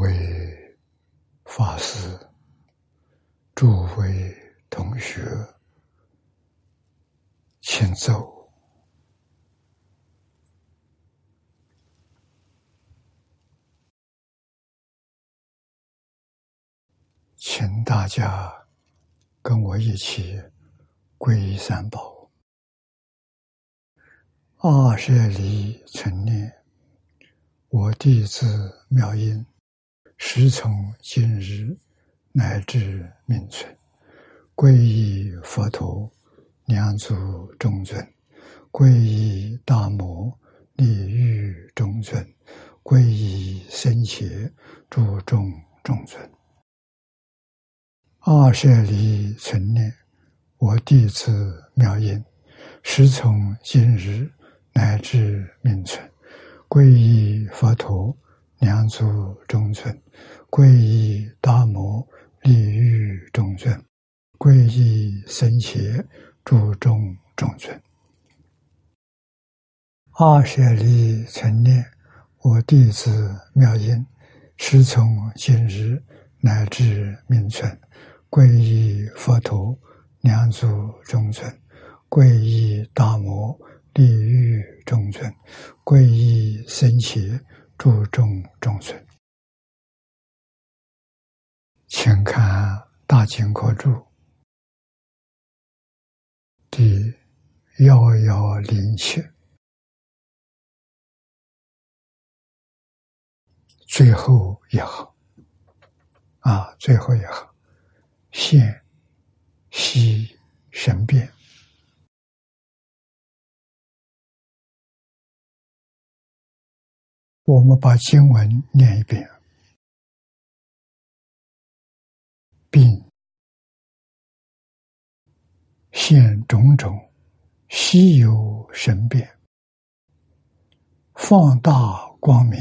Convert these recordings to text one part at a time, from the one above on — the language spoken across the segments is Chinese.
为法师、诸位同学，请走，请大家跟我一起皈依三宝。二舍离存念，我弟子妙音。时从今日乃至命存，皈依佛陀、两足中尊；皈依大摩、利欲中尊；皈依僧伽、诸众中尊。二舍离存念，我弟子妙音，时从今日乃至命存，皈依佛陀。两祖中尊，皈依大摩利欲中尊，皈依僧伽诸众中尊。二舍利成念，我弟子妙音，师从今日乃至命存，皈依佛陀两祖中尊，皈依大摩利欲中尊，皈依僧伽。注重众生，请看《大经科注》第幺幺零七。最后一行。啊，最后一行，现西神变。我们把经文念一遍，并现种种稀有神变，放大光明，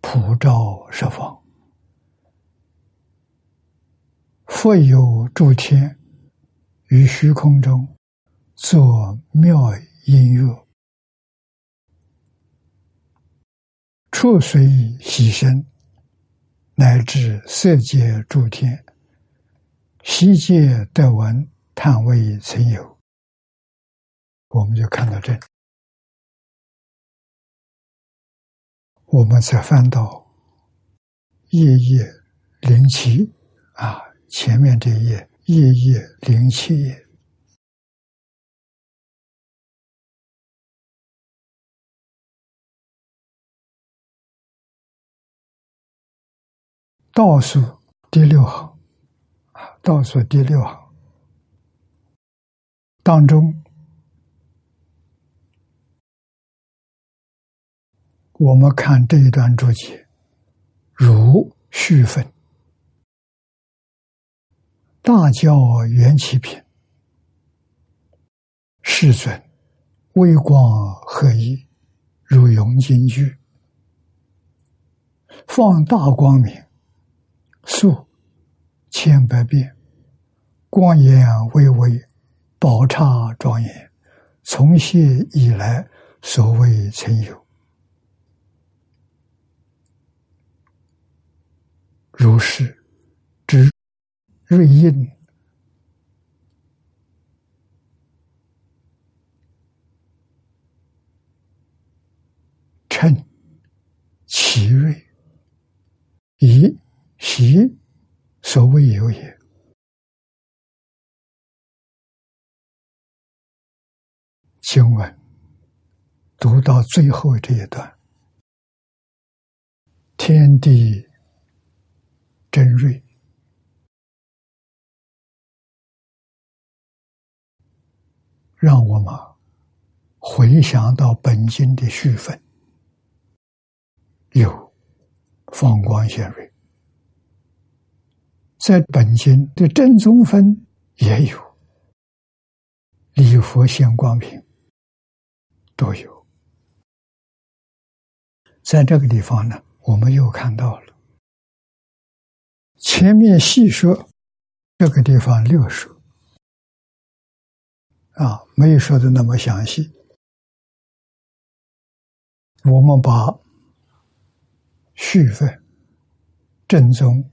普照十方。复有诸天于虚空中作妙音乐。触随喜身，乃至色界诸天，悉界得闻，叹未曾有。我们就看到这，我们再翻到夜夜零七啊，前面这一页夜夜零七页。倒数第六行，啊倒数第六行当中，我们看这一段注解，如续分，大教缘起品，世尊微光合一，如永金句，放大光明。数千百遍，光颜巍巍，宝刹庄严，从昔以来，所谓曾有。如是，之瑞印，称其瑞，以。其所谓有也。经文读到最后这一段，天地真瑞，让我们回想到本经的序分，有放光显瑞。在本经的正宗分也有，礼佛现光明都有。在这个地方呢，我们又看到了前面细说，这个地方略说啊，没有说的那么详细。我们把序分正宗。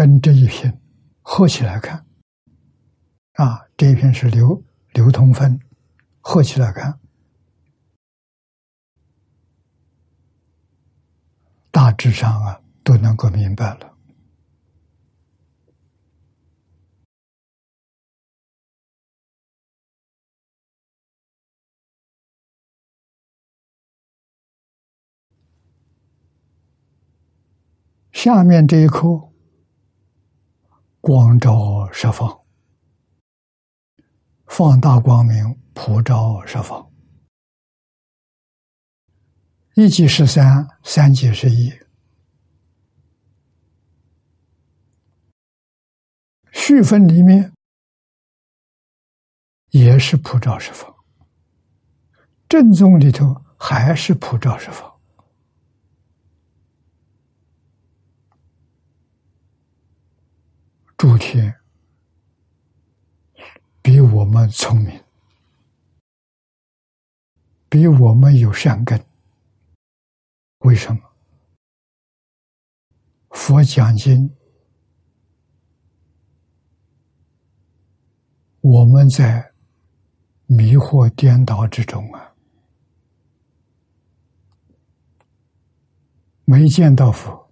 跟这一片合起来看，啊，这一片是流流通分，合起来看，大致上啊都能够明白了。下面这一颗光照十方，放大光明普照十方，一即十三，三即十一，续分里面也是普照十方，正宗里头还是普照十方。诸天比我们聪明，比我们有善根。为什么？佛讲经，我们在迷惑颠倒之中啊，没见到佛，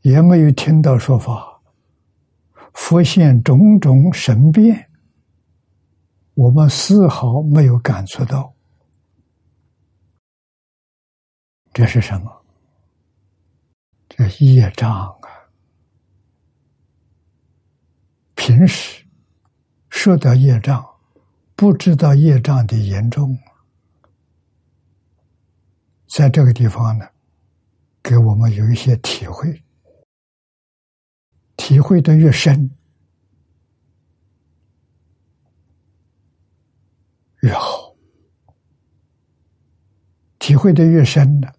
也没有听到说法。佛现种种神变，我们丝毫没有感觉到，这是什么？这业障啊！平时受到业障，不知道业障的严重，在这个地方呢，给我们有一些体会。体会的越深，越好。体会的越深的，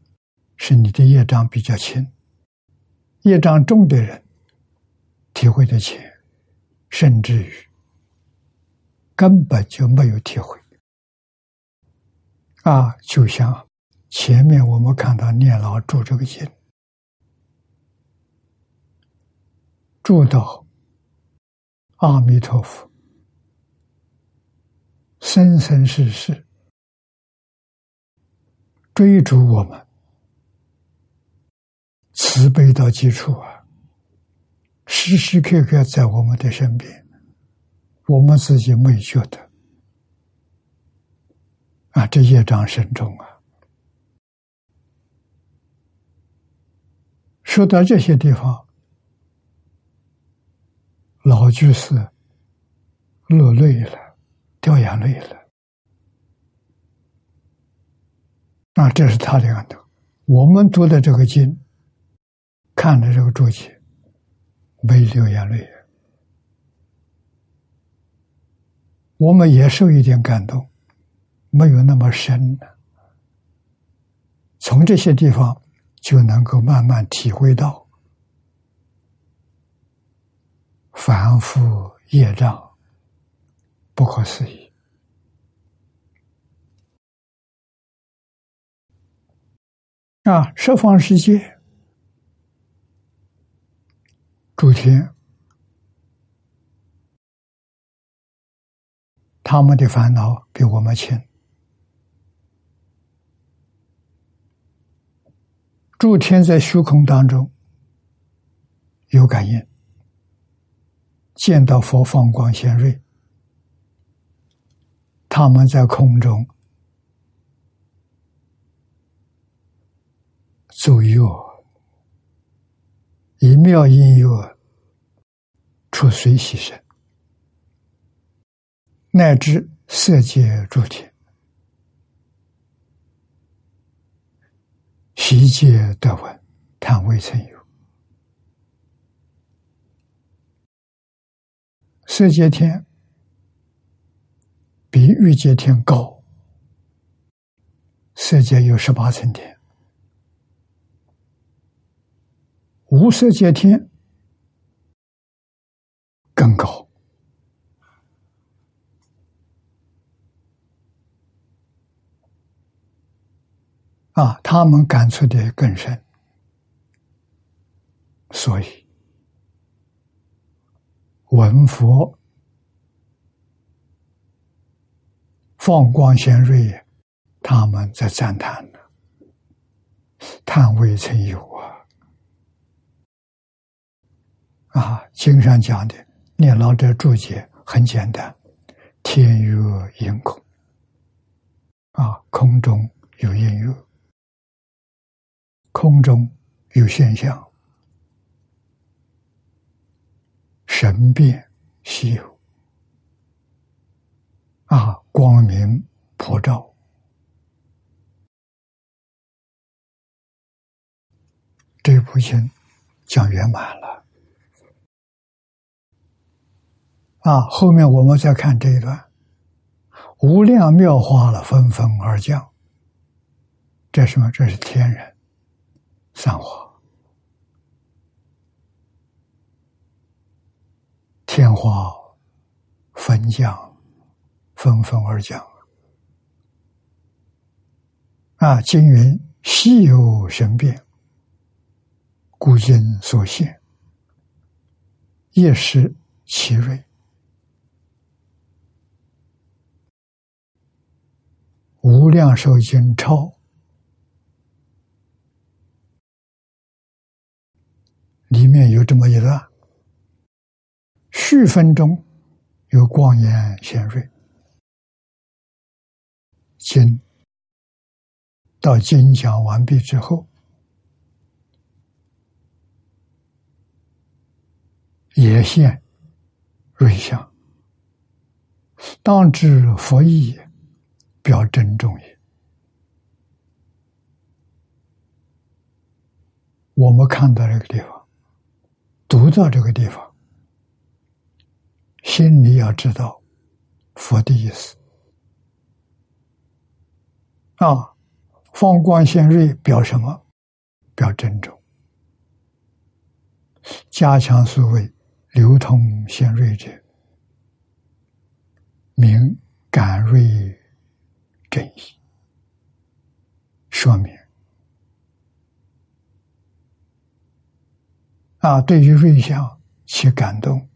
是你的业障比较轻；业障重的人，体会的浅，甚至于根本就没有体会。啊，就像前面我们看到念老住这个经。住到阿弥陀佛，生生世世追逐我们，慈悲到基础啊，时时刻刻在我们的身边，我们自己没觉得啊，这业障深重啊。说到这些地方。老居士落泪了，掉眼泪了。那，这是他的感动。我们读的这个经，看的这个注解，没流眼泪。我们也受一点感动，没有那么深。从这些地方就能够慢慢体会到。反复业障，不可思议啊！十方世界，诸天，他们的烦恼比我们轻。诸天在虚空当中有感应。见到佛放光显瑞，他们在空中左右，一妙音乐出随喜声，乃至色界诸天，悉皆得闻，叹未曾有。色界天比欲界天高，色界有十八层天，无色界天更高。啊！他们感触的更深，所以闻佛放光显瑞，他们在赞叹呢，叹未曾有啊！啊，经上讲的念老者注解很简单：天月阴空，啊，空中有音乐，空中有现象。神变稀有啊，光明普照。这部经讲圆满了啊！后面我们再看这一段，无量妙花了纷纷而降。这什么？这是天人散花。天花分降，纷纷而降。啊，经云：稀有神变，故今所现，夜失其锐。无量寿经超里面有这么一段。序分中有光颜显锐，经到经讲完毕之后，也现瑞相，当知佛意，表真重也。我们看到这个地方，读到这个地方。心里要知道佛的意思啊，放光现瑞表什么？表真重，加强所谓流通现瑞者，明感瑞正义，说明啊，对于瑞相起感动。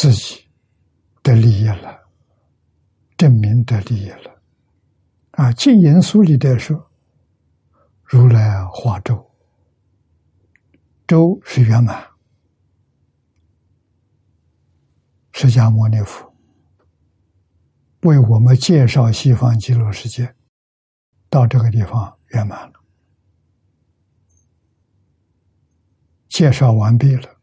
自己得利益了，证明得利益了，啊！净言书里的说，如来化周，周是圆满，释迦牟尼佛为我们介绍西方极乐世界，到这个地方圆满了，介绍完毕了。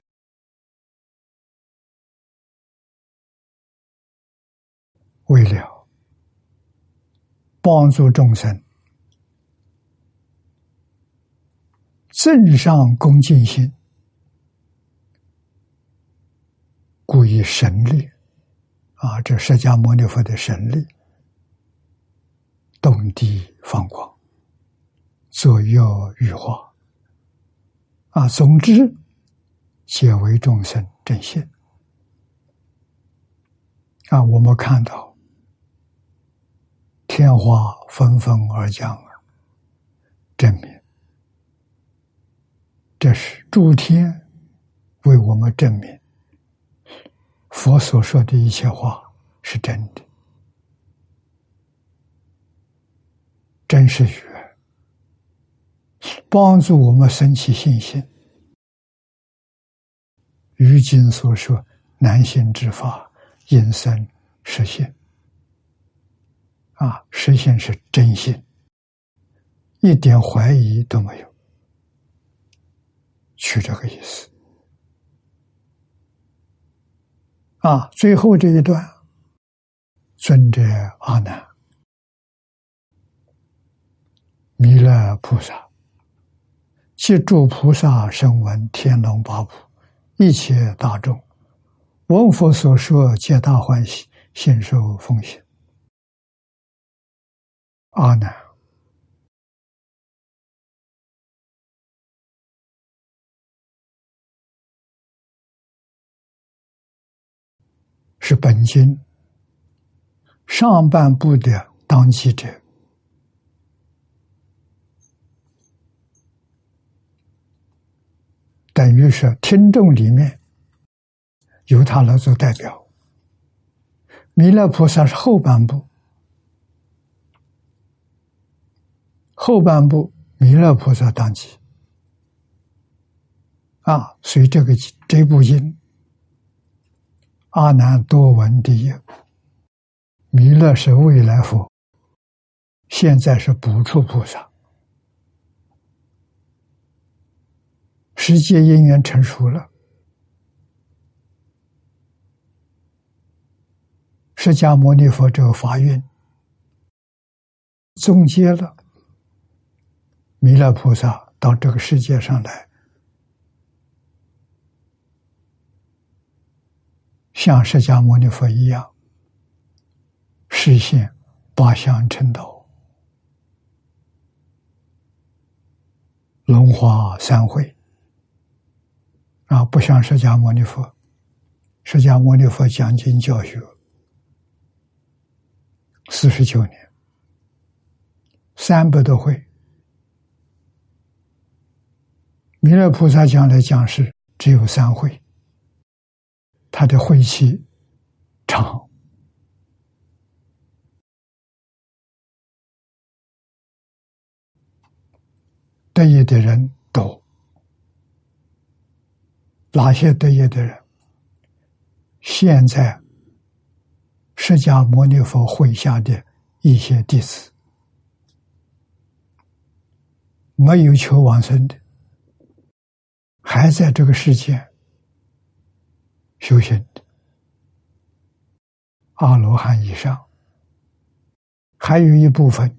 为了帮助众生正上恭敬心，故以神力啊，这释迦牟尼佛的神力，动地放光，左右羽化啊，总之皆为众生正信啊，我们看到。天花纷纷而降啊，证明。这是诸天为我们证明。佛所说的一切话是真的，真是语，帮助我们升起信心。如今所说难行之法，应生实现。啊，实现是真心，一点怀疑都没有，取这个意思。啊，最后这一段，尊者阿难，弥勒菩萨，即诸菩萨声闻天龙八部一切大众，闻佛所说，皆大欢喜，信受奉行。阿难，是本经上半部的当机者，等于是听众里面由他来做代表。弥勒菩萨是后半部，后半部弥勒菩萨当机。啊，所以这个这部经，阿难多闻第一，弥勒是未来佛，现在是补处菩萨，时界因缘成熟了。释迦牟尼佛这个法运，总结了。弥勒菩萨到这个世界上来，像释迦牟尼佛一样，实现八相成道、龙华三会啊，不像释迦牟尼佛，释迦牟尼佛讲经教学。四十九年，三百多会，弥勒菩萨将来讲是只有三会，他的会期长，得意的人多，哪些得意的人？现在。释迦牟尼佛麾下的一些弟子，没有求往生的，还在这个世界修行的阿罗汉以上，还有一部分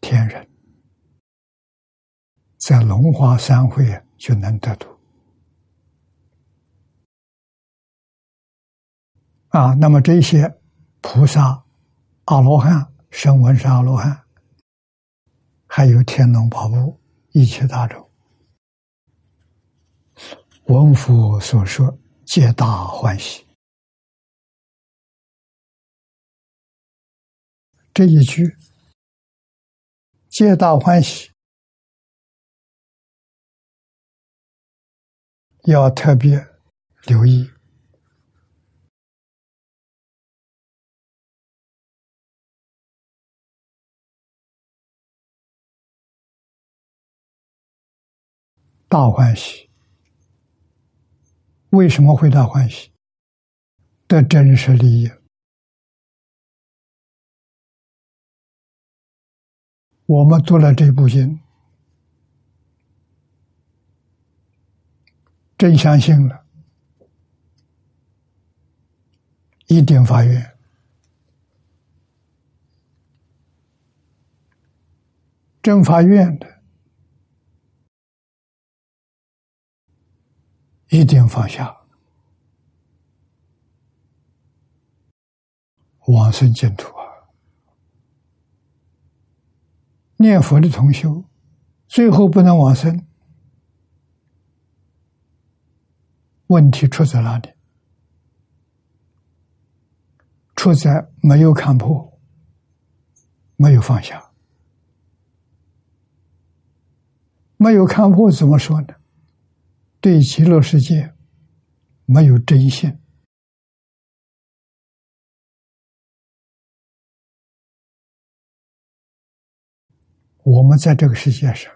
天人，在龙华三会就能得度啊。那么这些。菩萨、阿罗汉、声闻是阿罗汉，还有天龙八部一切大众，文佛所说，皆大欢喜。这一句“皆大欢喜”，要特别留意。大欢喜，为什么会大欢喜？的真实利益。我们读了这部经，真相信了，一定发愿，真发愿的。一定放下，往生净土啊！念佛的同修，最后不能往生，问题出在哪里？出在没有看破，没有放下，没有看破，怎么说呢？对极乐世界没有真信，我们在这个世界上，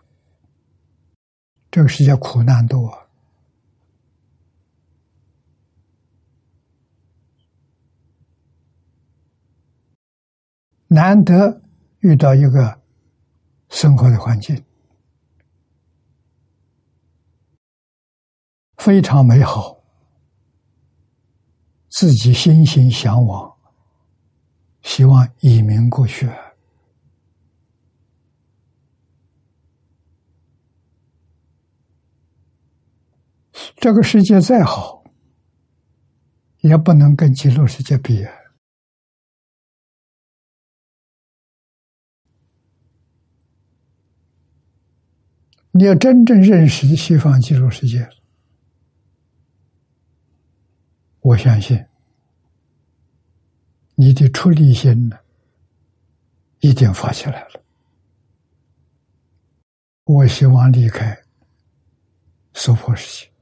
这个世界苦难多，难得遇到一个生活的环境。非常美好，自己心心向往，希望移民过去。这个世界再好，也不能跟极乐世界比。你要真正认识西方极乐世界。我相信你的出离心呢，一定发起来了。我希望离开娑婆世界，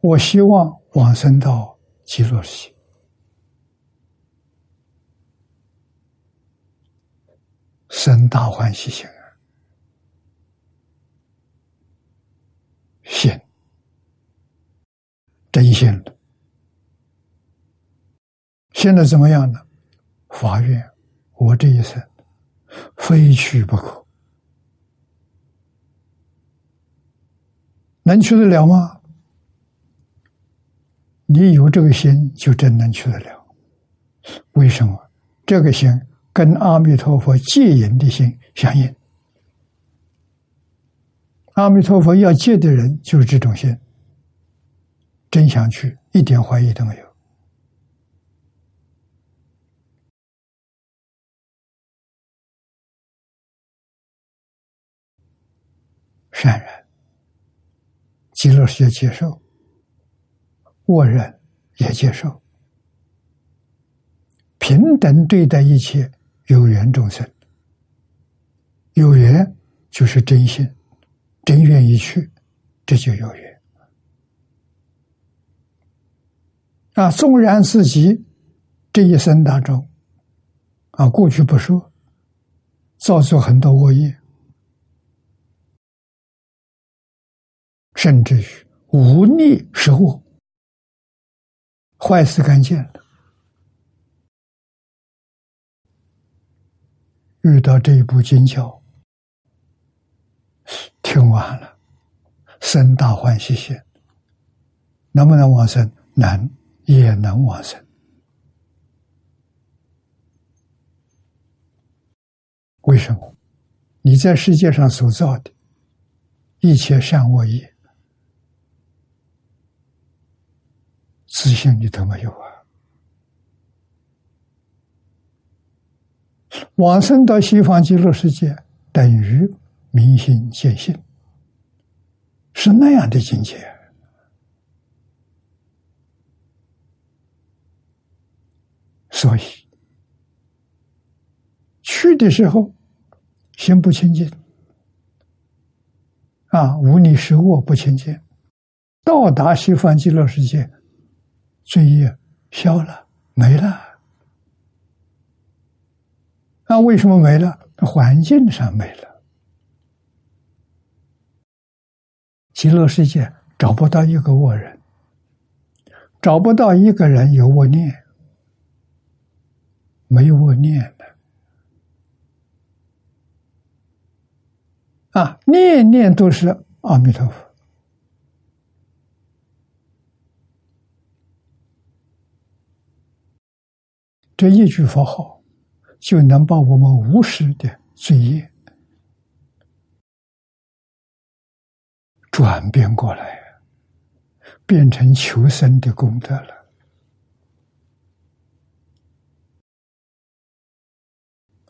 我希望往生到极乐世界，生大欢喜心啊！心真心了，现在怎么样呢？法院我这一生非去不可，能去得了吗？你有这个心，就真能去得了。为什么？这个心跟阿弥陀佛戒引的心相应。阿弥陀佛要戒的人，就是这种心，真想去，一点怀疑都没有。善人，极乐世界接受。我人也接受，平等对待一切有缘众生。有缘就是真心，真愿意去，这就有缘。啊，纵然自己这一生当中，啊，过去不说，造作很多恶业，甚至于无逆失恶。坏事干净了，遇到这一部经教，听完了，生大欢喜心，能不能往生？能，也能往生。为什么？你在世界上所造的一切善恶业。自信你都没有啊！往生到西方极乐世界，等于明心见性，是那样的境界。所以去的时候，心不清净啊，无你是我不清净；到达西方极乐世界。罪业消了，没了。那为什么没了？环境上没了。极乐世界找不到一个恶人，找不到一个人有恶念，没有恶念的。啊，念念都是阿弥陀佛。这一句佛号，就能把我们无始的罪业转变过来，变成求生的功德了。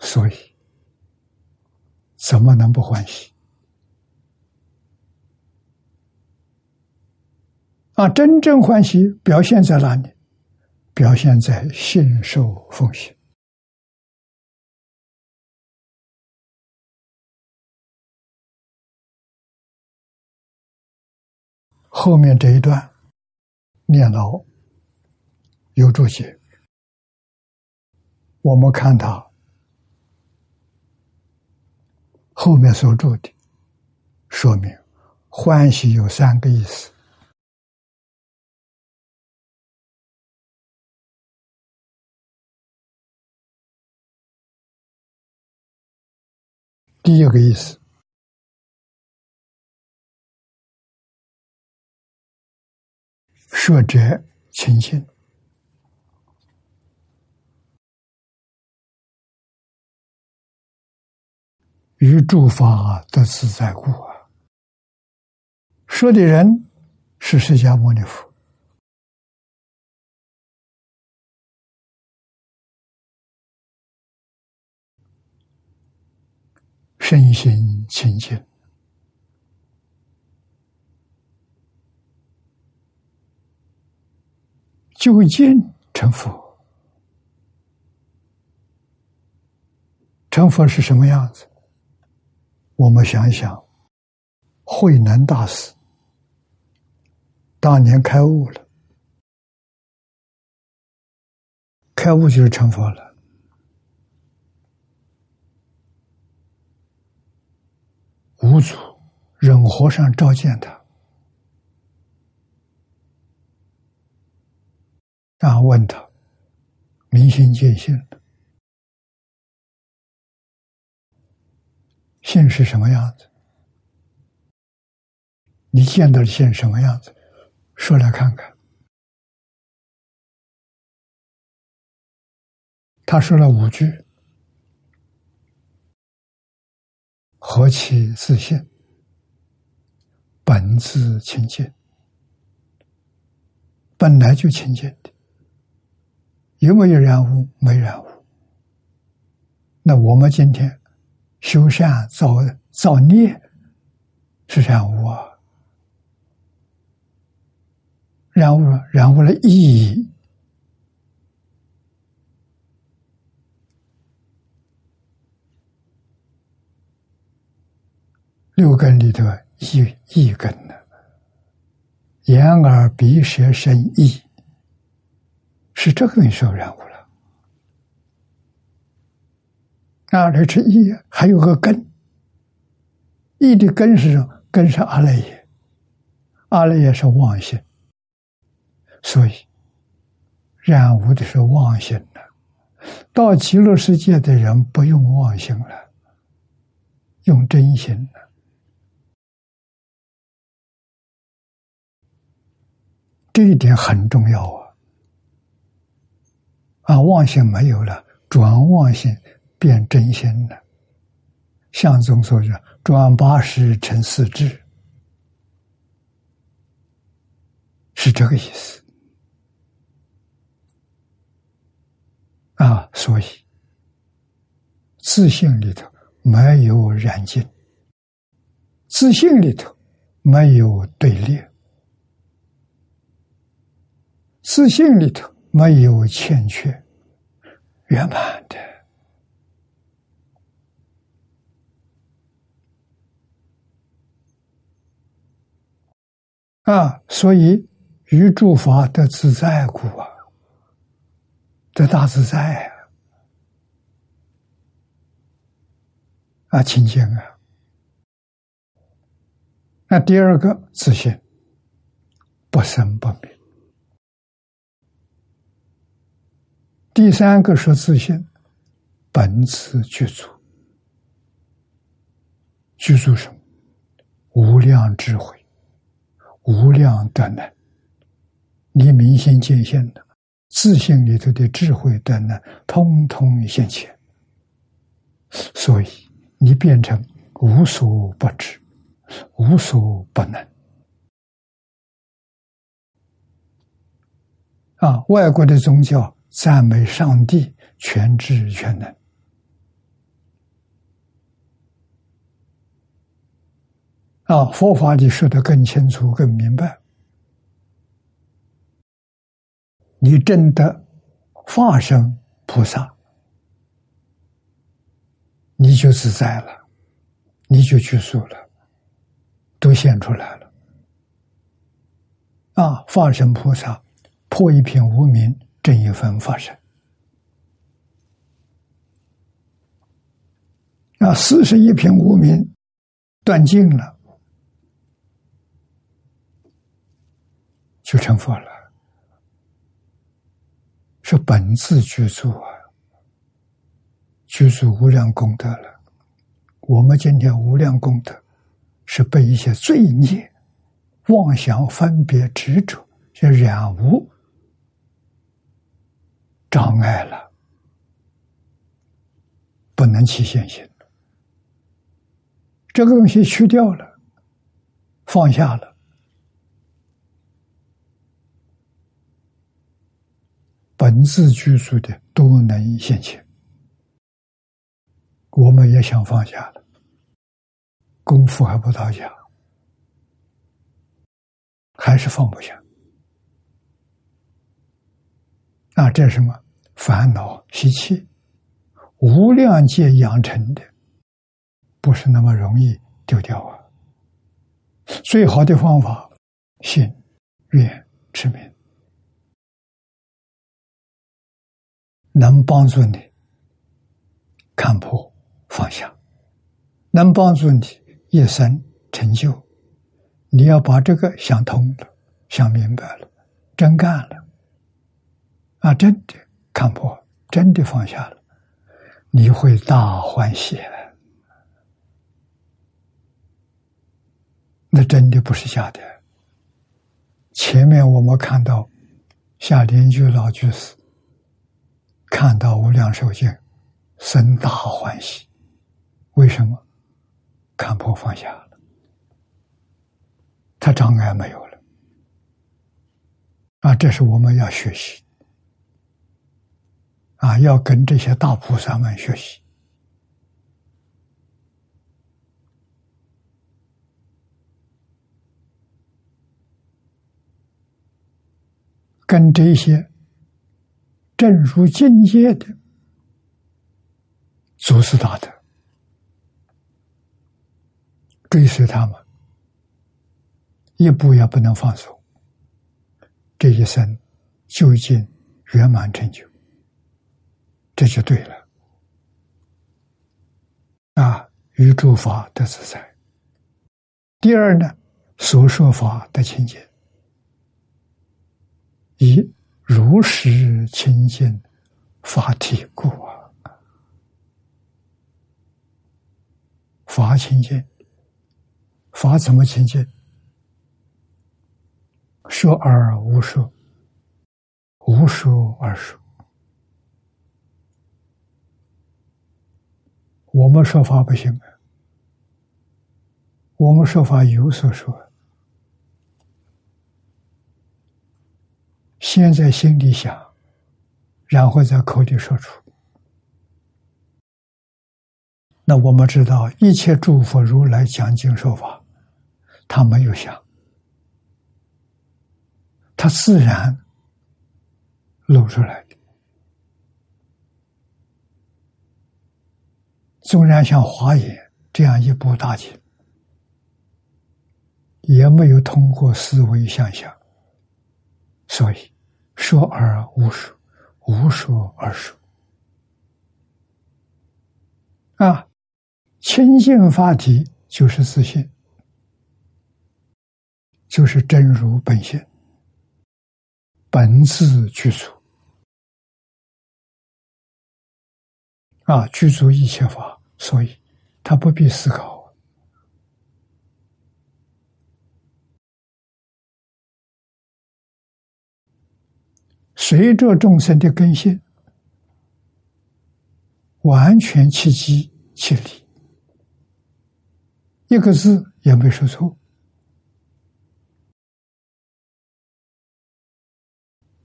所以，怎么能不欢喜？啊，真正欢喜表现在哪里？表现在信受奉行。后面这一段念牢有注解，我们看他后面所注的，说明欢喜有三个意思。第一个意思，说者清净，与诸法得自在故啊。说的人是释迦牟尼佛。身心清净，究竟成佛。成佛是什么样子？我们想一想，慧能大师当年开悟了，开悟就是成佛了。五祖忍和尚召见他，然后问他：“明心见性，性是什么样子？你见到的性什么样子？说来看看。”他说了五句。何其自信，本自清净，本来就清净的，有没有染污？没染污。那我们今天修善造造孽是染污啊，染污了，染污了意义。六根里头，一一根呢，眼耳鼻舌身意，是这个受染污了。啊，这是意，还有个根，意的根是什么？根是阿赖耶，阿赖耶是妄心，所以染污的是妄心了。到极乐世界的人不用妄心了，用真心了。这一点很重要啊！啊，妄心没有了，转妄心变真心了。相宗说“转八十成四智”，是这个意思。啊，所以自信里头没有染净，自信里头没有对立。自信里头没有欠缺，圆满的啊，所以于诸法得自在故啊，得大自在啊，啊清净啊。那第二个自信，不生不灭。第三个说自信，本自具足，具足什么？无量智慧，无量德能。你明心见性的自信里头的智慧德能，通通现前，所以你变成无所不知，无所不能。啊，外国的宗教。赞美上帝全知全能啊！佛法里说的更清楚、更明白。你真的化身菩萨，你就自在了，你就去赎了，都现出来了啊！化身菩萨破一片无名。正一分发生啊，四十一品无名断尽了，就成佛了，是本自具足啊，具足无量功德了。我们今天无量功德，是被一些罪孽、妄想、分别、执着，就染污。障碍了，不能起现行。这个东西去掉了，放下了，本自具足的都能现前。我们也想放下了，功夫还不到家，还是放不下。啊，这是什么？烦恼习气，无量界养成的，不是那么容易丢掉啊。最好的方法，信、愿持名，能帮助你看破放下，能帮助你一生成就。你要把这个想通了，想明白了，真干了，啊，真的看破，真的放下了，你会大欢喜。那真的不是假的。前面我们看到夏莲居老居士看到无量寿经，生大欢喜。为什么？看破放下了，他障碍没有了。啊，这是我们要学习啊，要跟这些大菩萨们学习。跟这些正如境界的祖师大德追随他们，一步也不能放手。这一生究竟圆满成就，这就对了。啊，与诸法得自在。第二呢，所说法得清净。以如实清净法体故啊，法清净，法怎么清净？说而无说，无说而说。我们说法不行啊，我们说法有所说。先在心里想，然后在口里说出。那我们知道，一切诸佛如来讲经说法，他没有想，他自然露出来的。纵然像华严这样一部大经，也没有通过思维想象，所以。说而无说，无说而说。啊，清净法体就是自信，就是真如本性，本自具足。啊，具足一切法，所以他不必思考。随着众生的根性，完全契机契理，一个字也没说错。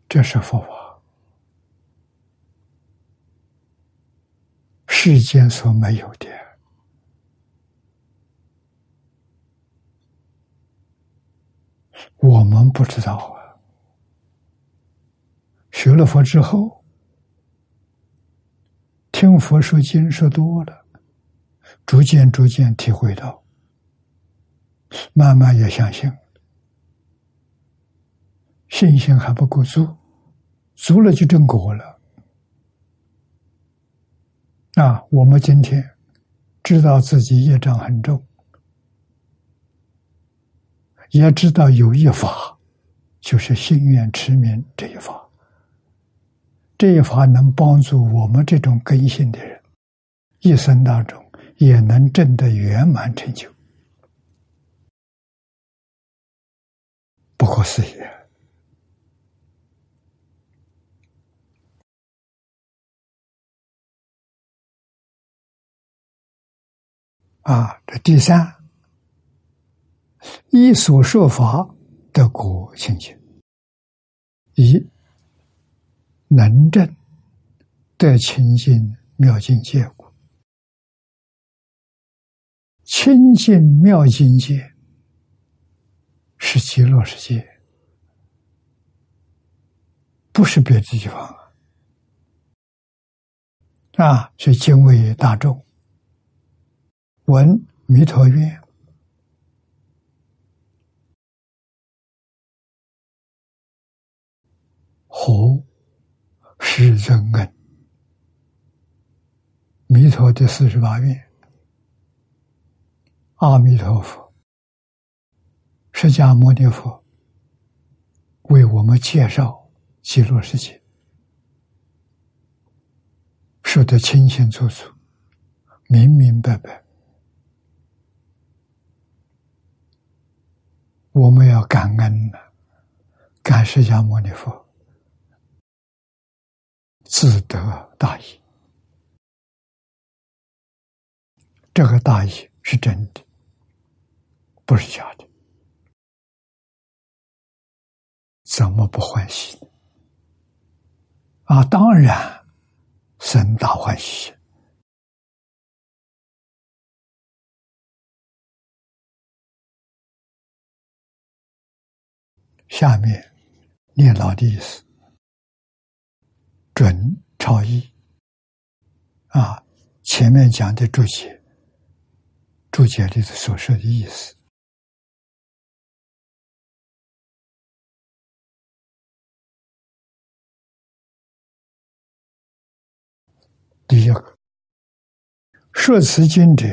这是佛法，世间所没有的，我们不知道啊。学了佛之后，听佛说经说多了，逐渐逐渐体会到，慢慢也相信，信心还不够足，足了就正果了。啊，我们今天知道自己业障很重，也知道有一法，就是心愿持名这一法。这一法能帮助我们这种根性的人，一生当中也能证得圆满成就，不可思议啊！这第三，一所说法得果清净，一。能证得清净妙境界故，清净妙境界是极乐世界，不是别的地方啊！啊，是敬畏大众，闻弥陀愿，何世尊恩，弥陀第四十八愿，阿弥陀佛、释迦牟尼佛为我们介绍极乐世界，说得清清楚楚，明明白白。我们要感恩了，感释迦牟尼佛。自得大义，这个大义是真的，不是假的，怎么不欢喜呢？啊，当然，生大欢喜。下面念老的意思。准超意啊！前面讲的注解，注解里头所说的意思。第一个，说此经者，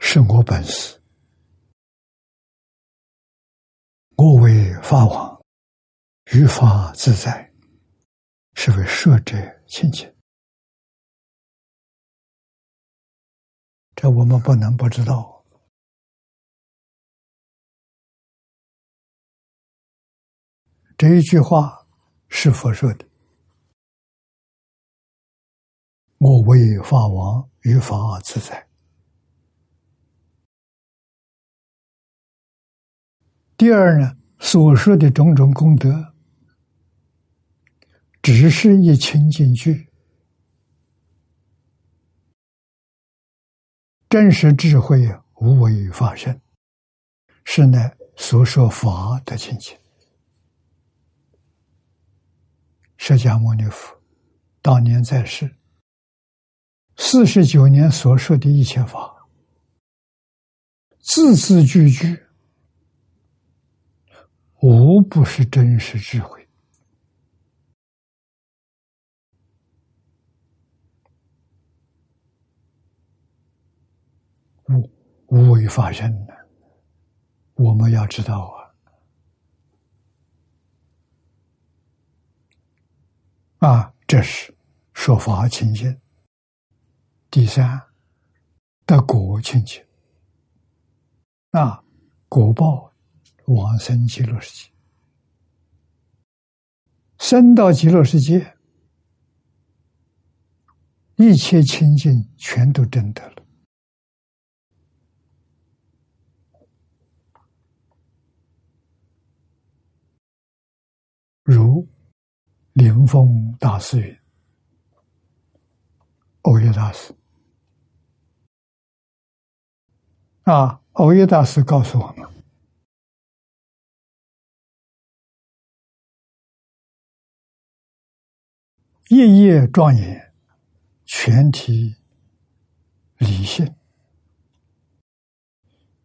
是我本事，我为法王，于法自在。是为舍者亲近，这我们不能不知道。这一句话是佛说的：“我为法王，于法自在。”第二呢，所说的种种功德。只是一清净句，真实智慧无为发生，是乃所说法的清净。释迦牟尼佛当年在世，四十九年所说的一切法，字字句句，无不是真实智慧。无无为发生的，我们要知道啊！啊，这是说法清净。第三，得果清净。啊，果报往生极乐世界，生到极乐世界，一切清净全都真得了。如灵峰大师云：“欧耶大师啊，欧耶大师告诉我们，夜夜庄严，全体理性，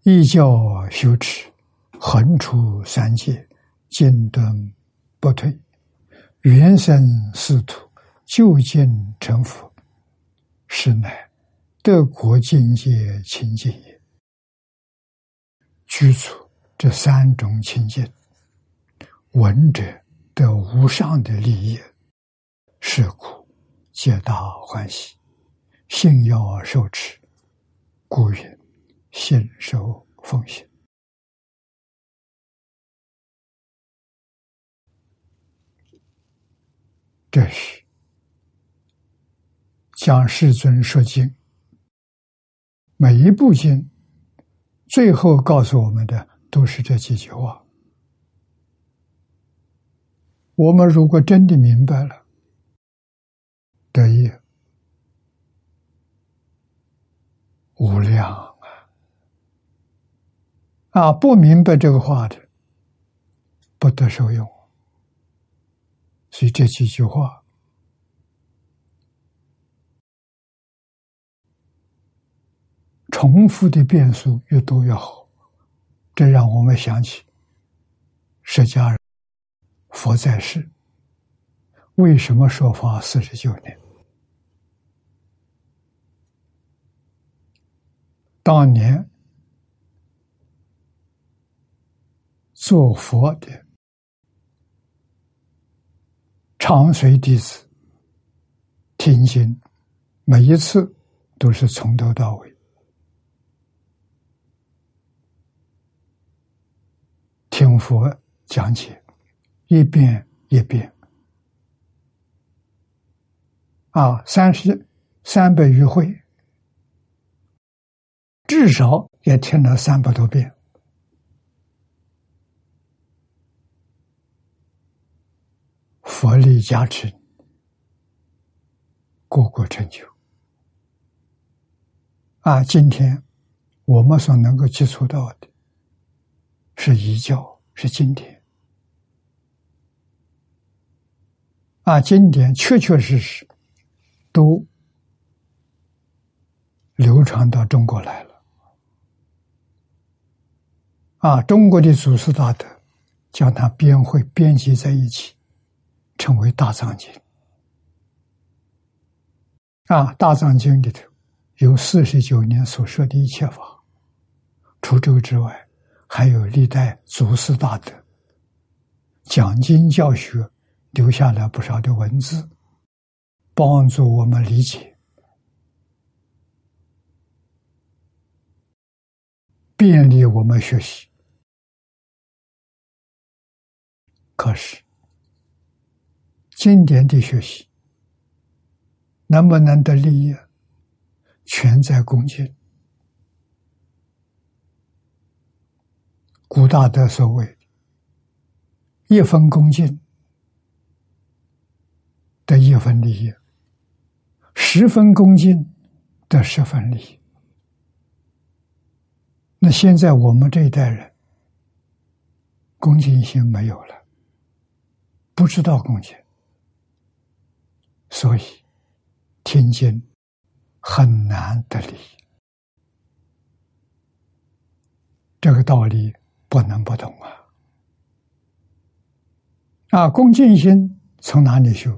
一教修持，横出三界，精敦。”不退，原生仕途，就近成佛，是乃德国境界清净也。居处这三种清净，闻者得无上的利益，是故皆大欢喜，信要受持，故云信受奉行。这是讲世尊说经，每一部经最后告诉我们的都是这几句话。我们如果真的明白了，得意无量啊！啊，不明白这个话的，不得受用。所以这几句话，重复的变数越多越好。这让我们想起释迦佛在世，为什么说法四十九年？当年做佛的长随弟子听经，每一次都是从头到尾听佛讲解，一遍一遍。啊，三十三百余回，至少也听了三百多遍。佛力加持，个个成就。啊，今天我们所能够接触到的，是遗教，是经典。啊，经典确确实实。都流传到中国来了，啊！中国的祖师大德将它编汇编辑在一起，称为《大藏经》。啊，《大藏经》里头有四十九年所说的一切法，除这个之外，还有历代祖师大德讲经教学留下了不少的文字。帮助我们理解，便利我们学习。可是，经典的学习能不能得利益，全在恭敬。古大德所谓“一分恭敬得一分利益”。十分恭敬得十分利益。那现在我们这一代人恭敬心没有了，不知道恭敬，所以听经很难得利益。这个道理不能不懂啊！啊，恭敬心从哪里修？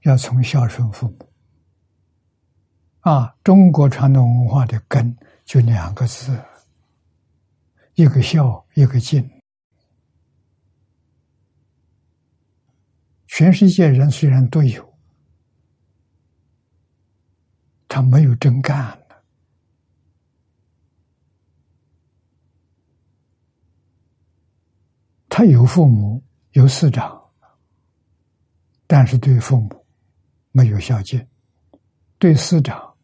要从孝顺父母。啊，中国传统文化的根就两个字，一个孝，一个敬。全世界人虽然都有，他没有真干的。他有父母，有师长，但是对父母没有孝敬，对师长。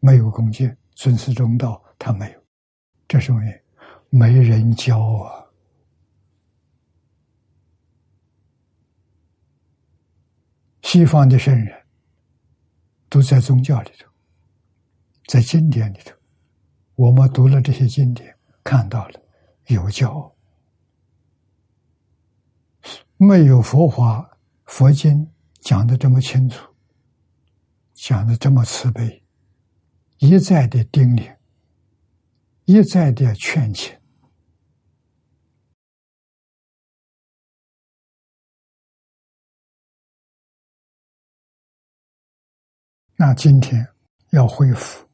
没有恭敬，尊师重道，他没有，这是因为没人教啊。西方的圣人都在宗教里头，在经典里头，我们读了这些经典，看到了有教，没有佛法佛经讲的这么清楚，讲的这么慈悲。一再的叮咛，一再的劝请。那今天要恢复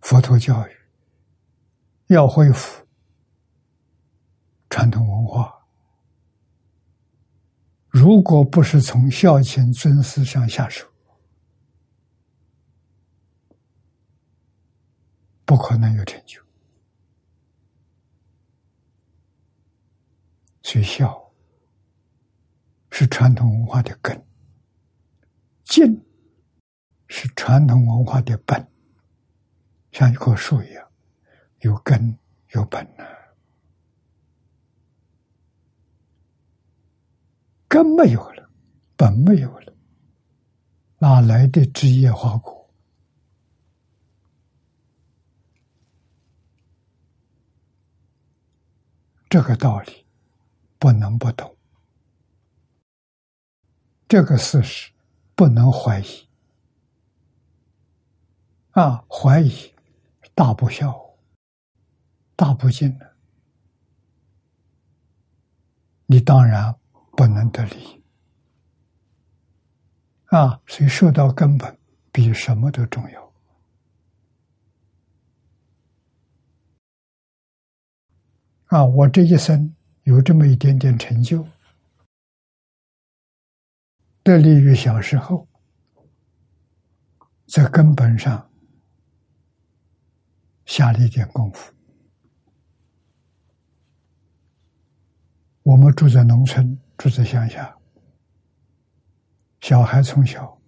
佛陀教育，要恢复传统文化。如果不是从孝亲尊师上下手，不可能有成就。学校是传统文化的根，敬是传统文化的本，像一棵树一样，有根有本呢。根没有了，本没有了，哪来的枝叶花果？这个道理不能不懂，这个事实不能怀疑啊！怀疑大不孝，大不敬了。你当然不能得利啊！所以说到根本，比什么都重要啊！我这一生有这么一点点成就，得利于小时候，在根本上下了一点功夫。我们住在农村，住在乡下，小孩从小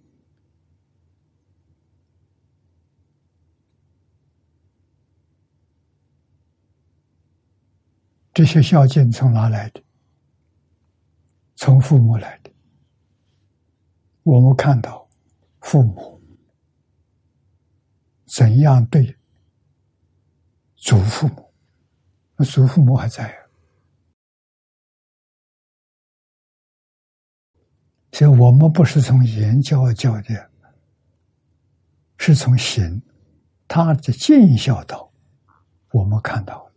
这些孝敬从哪来的？从父母来的。我们看到父母怎样对祖父母，那祖父母还在。所以我们不是从言教教的，是从行，他的尽孝道，我们看到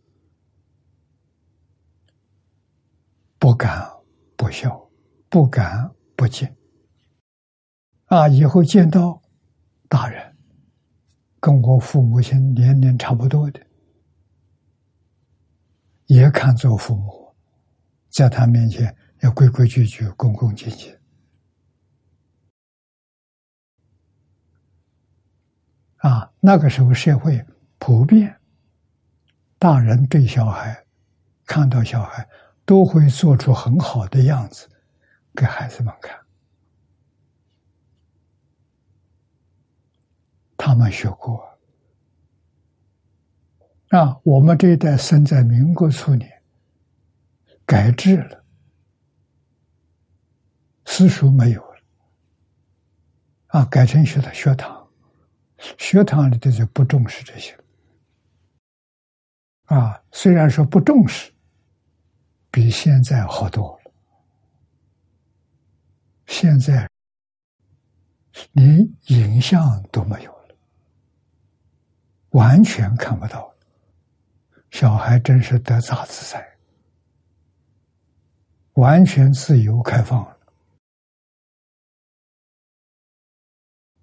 不敢不孝，不敢不敬。啊，以后见到大人，跟我父母亲年龄差不多的，也看作父母，在他面前要规规矩矩、恭恭敬敬。啊，那个时候社会普遍，大人对小孩，看到小孩都会做出很好的样子给孩子们看。他们学过啊，我们这一代生在民国初年，改制了，私塾没有了，啊，改成学的学堂。学堂里头就不重视这些，啊，虽然说不重视，比现在好多了。现在连影像都没有了，完全看不到。小孩真是得大自在，完全自由开放了。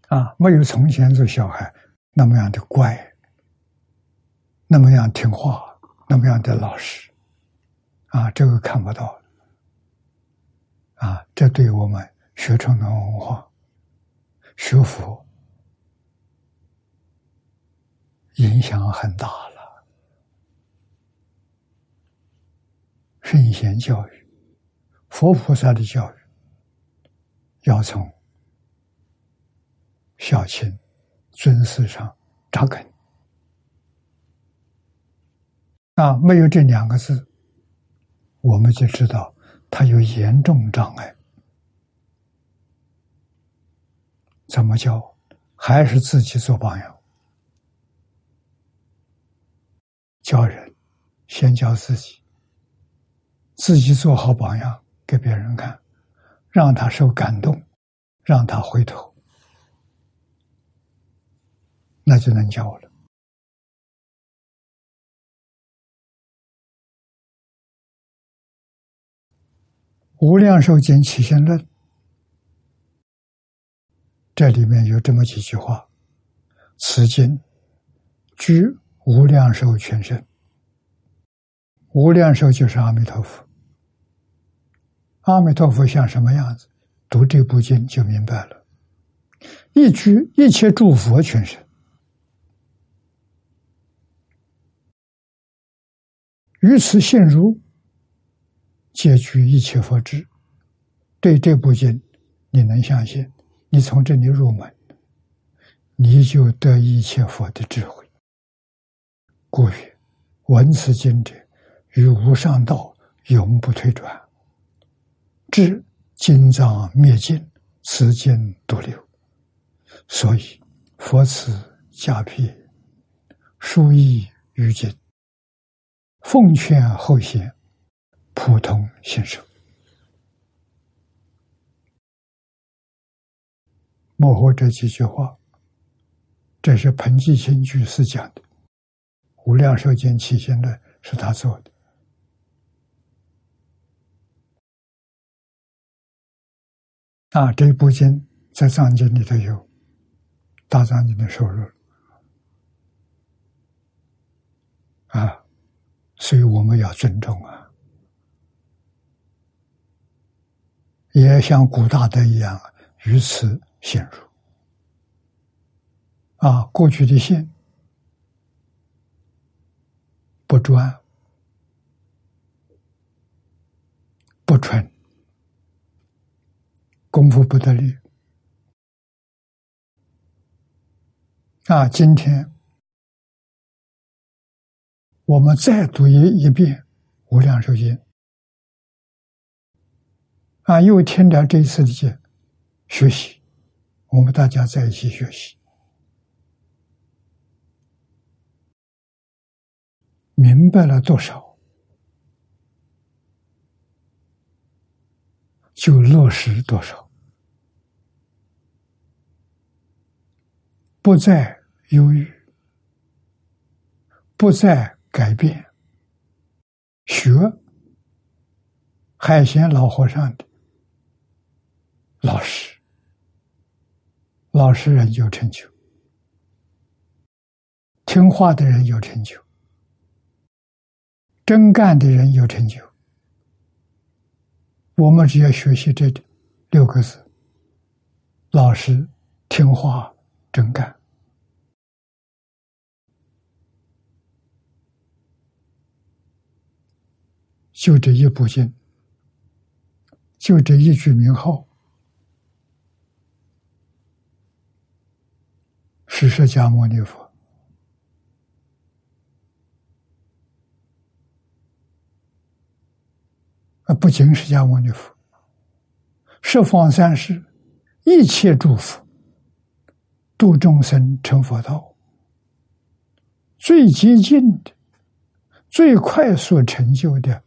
啊，没有从前这小孩那么样的乖，那么样听话，那么样的老实，啊，这个看不到啊，这对我们学传统文化、学佛影响很大了。圣贤教育、佛菩萨的教育，要从。孝亲、尊师上扎根啊，没有这两个字，我们就知道他有严重障碍。怎么教？还是自己做榜样，教人先教自己，自己做好榜样给别人看，让他受感动，让他回头。那就能教了。无量寿经起心论，这里面有这么几句话：此经居无量寿全身，无量寿就是阿弥陀佛。阿弥陀佛像什么样子？读这部经就明白了。一居一切诸佛全身。于此信如，皆具一切佛智。对这部经，你能相信？你从这里入门，你就得一切佛的智慧。故曰：闻此经者，于无上道永不退转，至今藏灭尽，此经独留。所以佛此加辟，殊益于今。奉劝后贤，普通信受。幕后这几句话，这是彭继清居士讲的，《无量寿经起心论》是他做的。啊，这部经在藏经里头有大藏经的收入啊，所以我们要尊重啊，也像古大德一样于此陷入啊，过去的信不专不纯。功夫不得力啊！今天我们再读一一遍《无量寿经》啊，又听了这一次的学习，我们大家在一起学习，明白了多少，就落实多少。不再犹豫，不再改变，学海鲜老和尚的老实，老实人有成就，听话的人有成就，真干的人有成就。我们只要学习这六个字：老实、听话、真干。就这一部经，就这一句名号，是释迦牟尼佛啊！不仅释迦牟尼佛，十方三世一切诸佛度众生成佛道，最接近的、最快速成就的。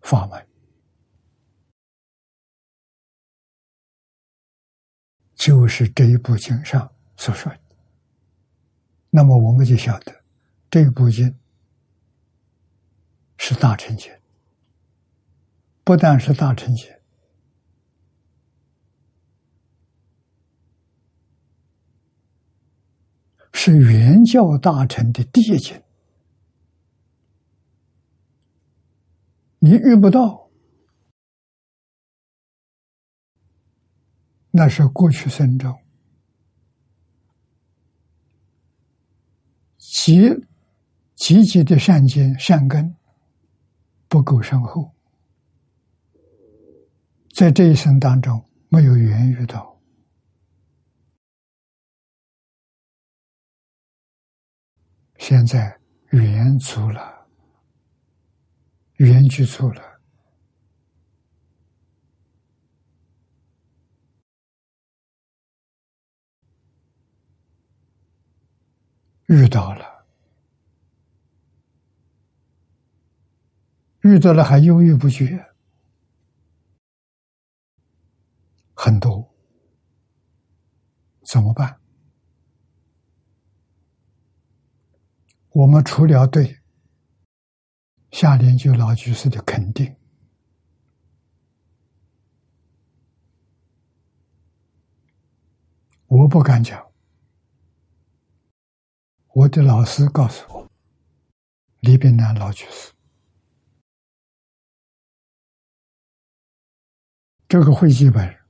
法门就是这一部经上所说的。那么我们就晓得，这部经是大乘经，不但是大乘经，是原教大乘的第一经。你遇不到，那是过去生中积积极的善根善根不够深厚，在这一生当中没有缘遇到，现在缘足了。缘具足了，遇到了，遇到了还犹豫不决，很多，怎么办？我们除了对。下联就老居士的肯定，我不敢讲。我的老师告诉我，李炳南老居士，这个会记本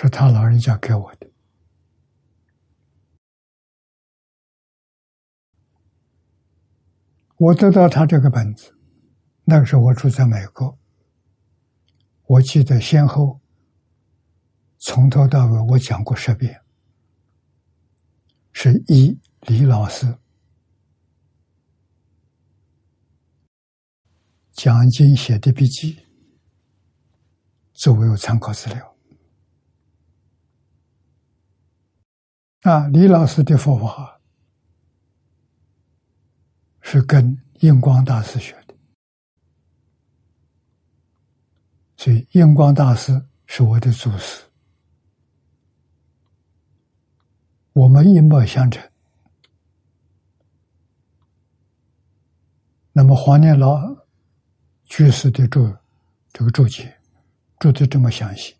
是他老人家给我的，我得到他这个本子。那个时候我住在美国，我记得先后从头到尾我讲过十遍，是一李老师讲经写的笔记作为我参考资料啊，李老师的佛法是跟印光大师学的。所以，印光大师是我的祖师，我们一脉相承。那么，黄念老居士的注这个注解，注的这么详细，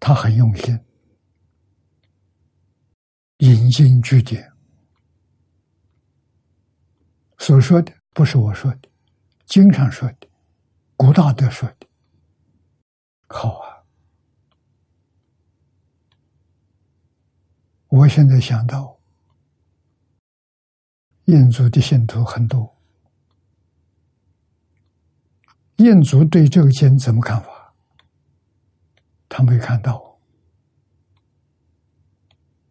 他很用心，引经据典，所说的不是我说的，经常说的，古大德说的，好啊！我现在想到，印度的信徒很多，印度对这个经怎么看法？他没看到，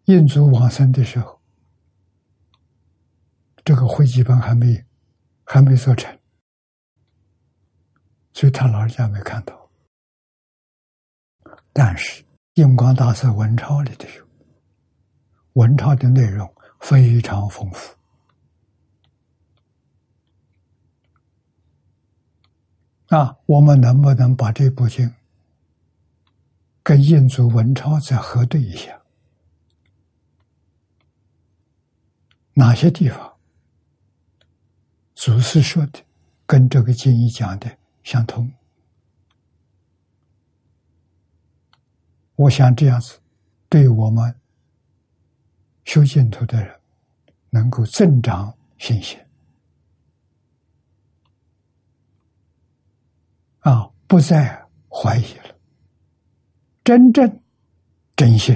印祖往生的时候，这个会集本还没还没做成，所以他老人家没看到。但是印光大师文钞里的有，文钞的内容非常丰富啊！我们能不能把这部经？跟印祖文钞再核对一下，哪些地方祖师说的跟这个经义讲的相同？我想这样子，对我们修净土的人能够增长信心啊，不再怀疑了。真正真心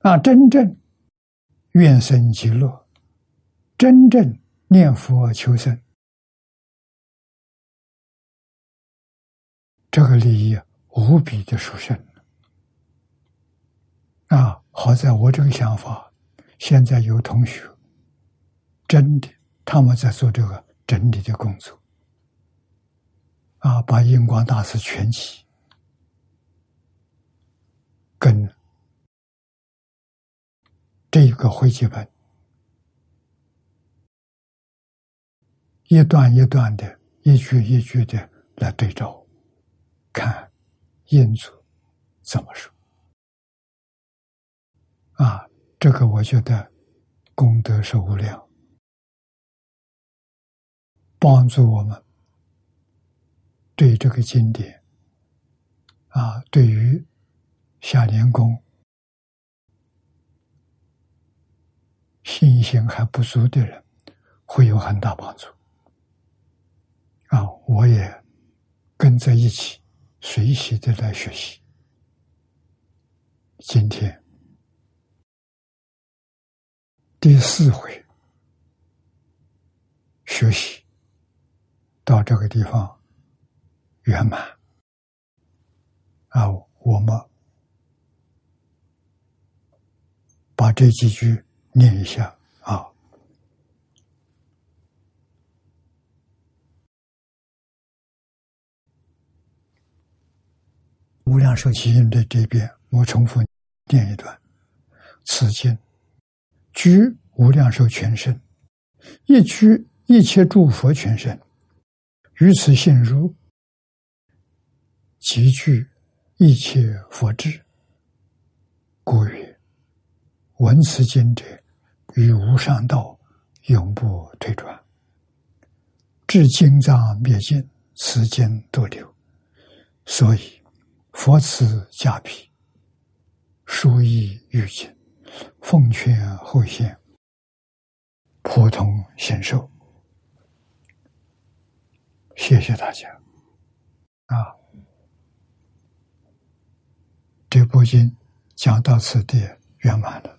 啊，真正愿生极乐，真正念佛求生，这个利益无比的殊胜啊！好在我这个想法，现在有同学真的他们在做这个整理的工作啊，把印光大师全集。跟这个回集本一段一段的、一句一句的来对照，看印祖怎么说啊？这个我觉得功德是无量，帮助我们对这个经典啊，对于。下年功信心还不足的人，会有很大帮助。啊，我也跟着一起随喜的来学习。今天第四回学习到这个地方圆满啊，我们。把这几句念一下啊！《无量寿经》的这边，我重复念一段：此经居无量寿全身，一居一切诸佛全身，于此信如，集聚一切佛智，故曰。闻此经者，于无上道永不退转，至经藏灭尽，此经多留。所以佛慈加庇，殊益欲尽，奉劝后贤，普通显受。谢谢大家。啊，这部经讲到此地圆满了。